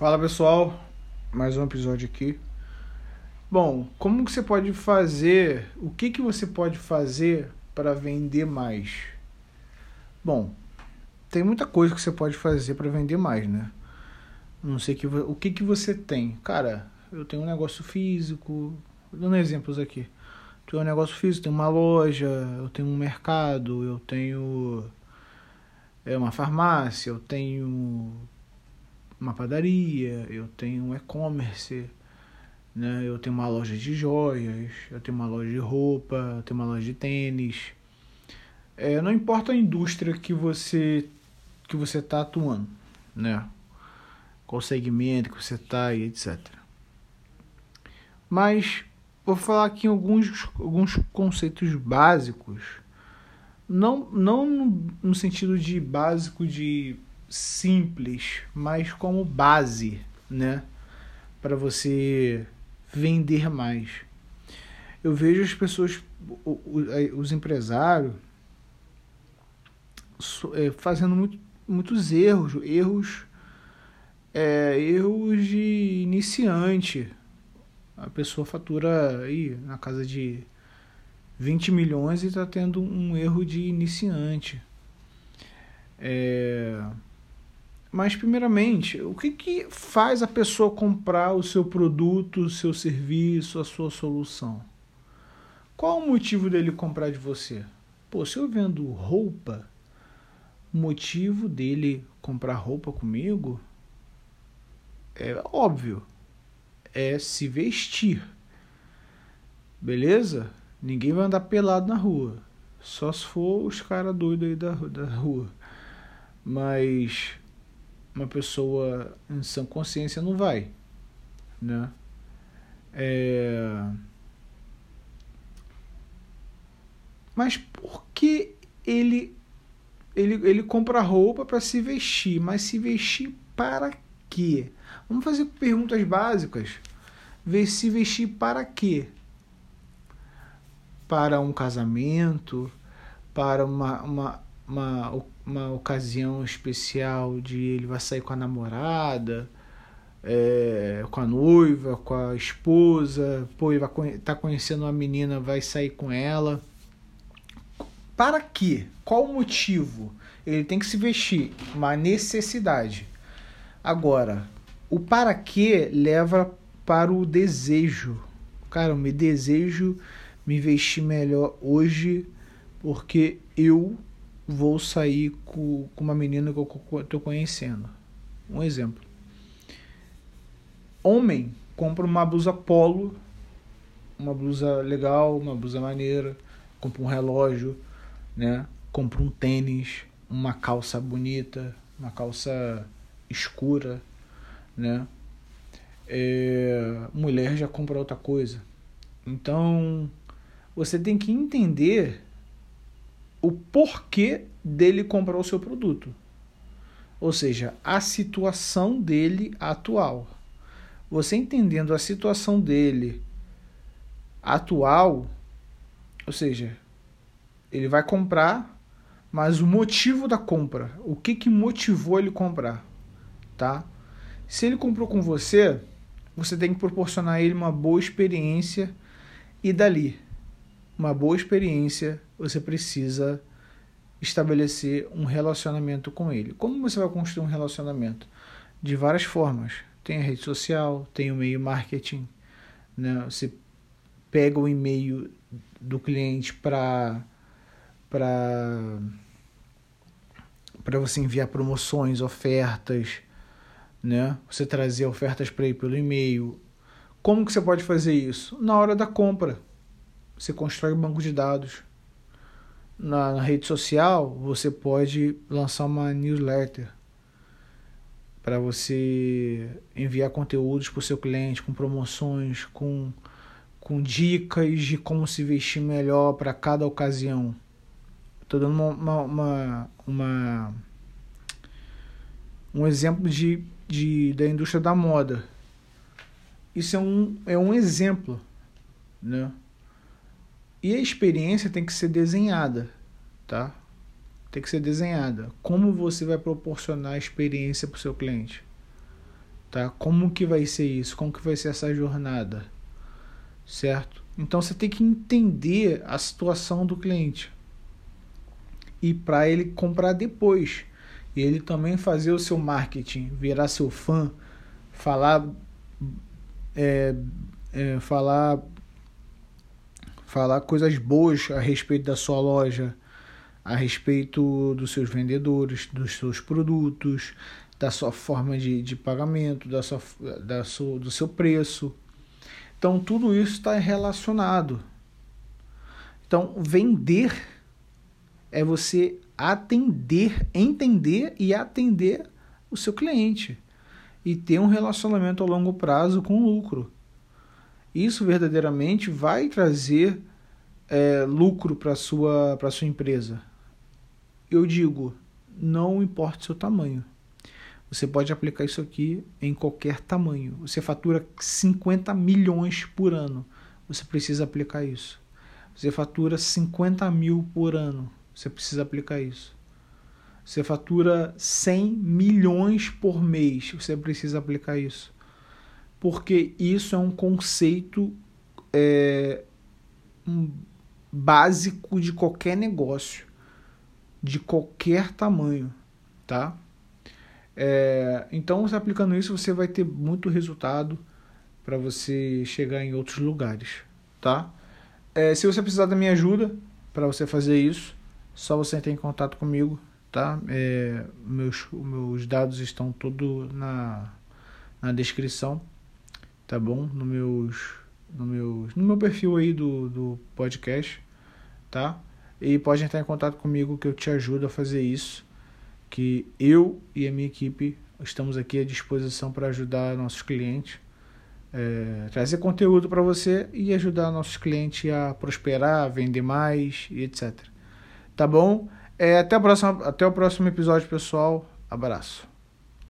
Fala pessoal, mais um episódio aqui. Bom, como que você pode fazer? O que que você pode fazer para vender mais? Bom, tem muita coisa que você pode fazer para vender mais, né? Não sei que o que que você tem, cara. Eu tenho um negócio físico, dando exemplos aqui. Tenho um negócio físico, tenho uma loja, eu tenho um mercado, eu tenho é uma farmácia, eu tenho uma padaria, eu tenho um e-commerce, né? Eu tenho uma loja de joias, eu tenho uma loja de roupa, eu tenho uma loja de tênis. É, não importa a indústria que você que você está atuando, né? Qual segmento que você está e etc. Mas vou falar aqui alguns alguns conceitos básicos, não não no sentido de básico de simples, mas como base, né, para você vender mais. Eu vejo as pessoas, os empresários, é, fazendo muito, muitos erros, erros, é, erros de iniciante. A pessoa fatura aí na casa de 20 milhões e está tendo um erro de iniciante. É, mas, primeiramente, o que, que faz a pessoa comprar o seu produto, o seu serviço, a sua solução? Qual o motivo dele comprar de você? Pô, se eu vendo roupa, o motivo dele comprar roupa comigo é óbvio. É se vestir. Beleza? Ninguém vai andar pelado na rua. Só se for os caras doidos aí da, da rua. Mas uma pessoa em sã consciência não vai, né? É... Mas por que ele ele, ele compra roupa para se vestir, mas se vestir para quê? Vamos fazer perguntas básicas. Ver se vestir para quê? Para um casamento, para uma, uma, uma uma ocasião especial de ele vai sair com a namorada, é, com a noiva, com a esposa, pô, ele vai tá conhecendo uma menina, vai sair com ela. Para quê? Qual o motivo? Ele tem que se vestir, uma necessidade. Agora, o para quê leva para o desejo. Cara, eu me desejo me vestir melhor hoje porque eu vou sair com, com uma menina que eu estou conhecendo. Um exemplo. Homem compra uma blusa polo, uma blusa legal, uma blusa maneira, compra um relógio, né? Compra um tênis, uma calça bonita, uma calça escura, né? É, mulher já compra outra coisa. Então, você tem que entender o porquê dele comprar o seu produto. Ou seja, a situação dele atual. Você entendendo a situação dele atual, ou seja, ele vai comprar, mas o motivo da compra, o que que motivou ele comprar, tá? Se ele comprou com você, você tem que proporcionar a ele uma boa experiência e dali uma boa experiência, você precisa estabelecer um relacionamento com ele. Como você vai construir um relacionamento? De várias formas. Tem a rede social, tem o meio marketing, né? Você pega o e-mail do cliente para para você enviar promoções, ofertas, né? Você trazer ofertas para ele pelo e-mail. Como que você pode fazer isso? Na hora da compra você constrói um banco de dados. Na, na rede social, você pode lançar uma newsletter para você enviar conteúdos para o seu cliente com promoções, com, com dicas de como se vestir melhor para cada ocasião. Estou dando uma, uma, uma, uma, um exemplo de, de, da indústria da moda. Isso é um, é um exemplo, né? E a experiência tem que ser desenhada, tá? Tem que ser desenhada. Como você vai proporcionar a experiência para o seu cliente? tá? Como que vai ser isso? Como que vai ser essa jornada? Certo? Então você tem que entender a situação do cliente. E para ele comprar depois. E ele também fazer o seu marketing, virar seu fã, falar é, é, falar falar coisas boas a respeito da sua loja, a respeito dos seus vendedores, dos seus produtos, da sua forma de, de pagamento, da sua, da sua, do seu preço. Então, tudo isso está relacionado. Então, vender é você atender, entender e atender o seu cliente e ter um relacionamento a longo prazo com lucro. Isso verdadeiramente vai trazer é, lucro para sua para sua empresa. Eu digo, não importa o seu tamanho. Você pode aplicar isso aqui em qualquer tamanho. Você fatura 50 milhões por ano. Você precisa aplicar isso. Você fatura 50 mil por ano. Você precisa aplicar isso. Você fatura 100 milhões por mês. Você precisa aplicar isso. Porque isso é um conceito é, um básico de qualquer negócio, de qualquer tamanho, tá? É, então, você aplicando isso, você vai ter muito resultado para você chegar em outros lugares, tá? É, se você precisar da minha ajuda para você fazer isso, só você entrar em contato comigo, tá? É, meus, meus dados estão todos na, na descrição, tá bom? No, meus, no, meus, no meu perfil aí do, do podcast, tá? E pode entrar em contato comigo que eu te ajudo a fazer isso que eu e a minha equipe estamos aqui à disposição para ajudar nossos clientes, é, trazer conteúdo para você e ajudar nossos clientes a prosperar, a vender mais e etc. Tá bom? É, até, a próxima, até o próximo episódio, pessoal. Abraço.